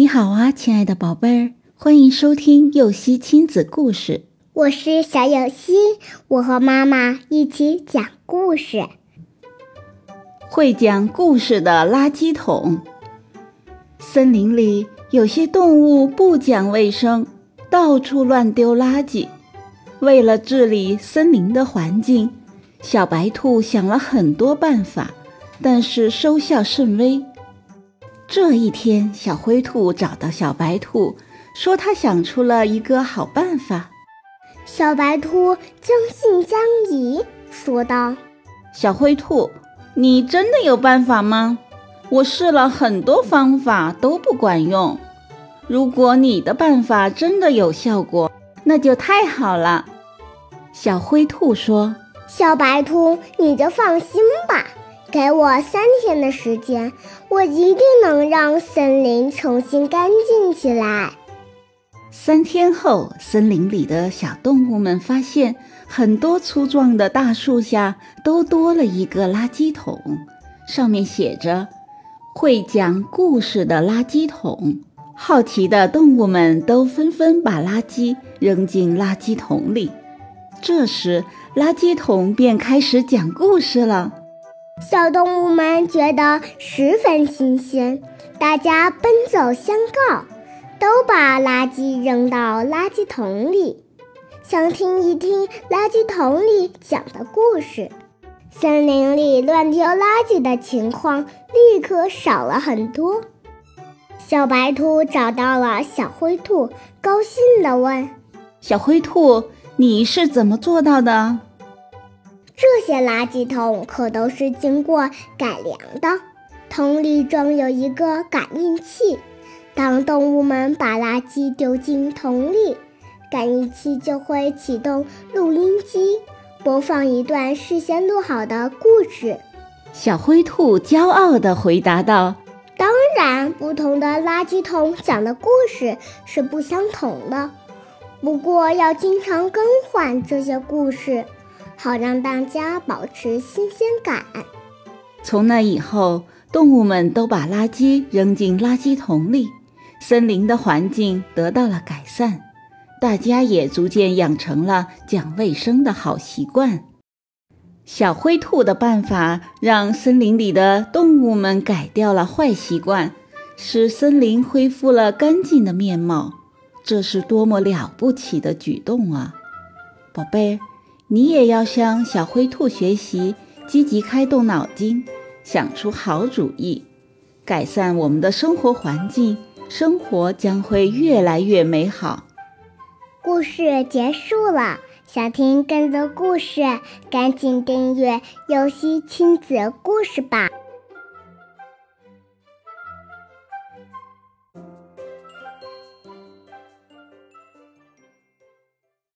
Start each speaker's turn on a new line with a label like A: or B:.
A: 你好啊，亲爱的宝贝儿，欢迎收听幼熙亲子故事。
B: 我是小幼熙，我和妈妈一起讲故事。
A: 会讲故事的垃圾桶。森林里有些动物不讲卫生，到处乱丢垃圾。为了治理森林的环境，小白兔想了很多办法，但是收效甚微。这一天，小灰兔找到小白兔，说他想出了一个好办法。
B: 小白兔将信将疑，说道：“
A: 小灰兔，你真的有办法吗？我试了很多方法都不管用。如果你的办法真的有效果，那就太好了。”小灰兔说：“
B: 小白兔，你就放心吧。”给我三天的时间，我一定能让森林重新干净起来。
A: 三天后，森林里的小动物们发现，很多粗壮的大树下都多了一个垃圾桶，上面写着“会讲故事的垃圾桶”。好奇的动物们都纷纷把垃圾扔进垃圾桶里。这时，垃圾桶便开始讲故事了。
B: 小动物们觉得十分新鲜，大家奔走相告，都把垃圾扔到垃圾桶里，想听一听垃圾桶里讲的故事。森林里乱丢垃圾的情况立刻少了很多。小白兔找到了小灰兔，高兴地问：“
A: 小灰兔，你是怎么做到的？”
B: 这些垃圾桶可都是经过改良的，桶里装有一个感应器，当动物们把垃圾丢进桶里，感应器就会启动录音机，播放一段事先录好的故事。
A: 小灰兔骄傲地回答道：“
B: 当然，不同的垃圾桶讲的故事是不相同的，不过要经常更换这些故事。”好让大家保持新鲜感。
A: 从那以后，动物们都把垃圾扔进垃圾桶里，森林的环境得到了改善，大家也逐渐养成了讲卫生的好习惯。小灰兔的办法让森林里的动物们改掉了坏习惯，使森林恢复了干净的面貌。这是多么了不起的举动啊，宝贝！你也要向小灰兔学习，积极开动脑筋，想出好主意，改善我们的生活环境，生活将会越来越美好。
B: 故事结束了，想听更多故事，赶紧订阅“游戏亲子故事”吧。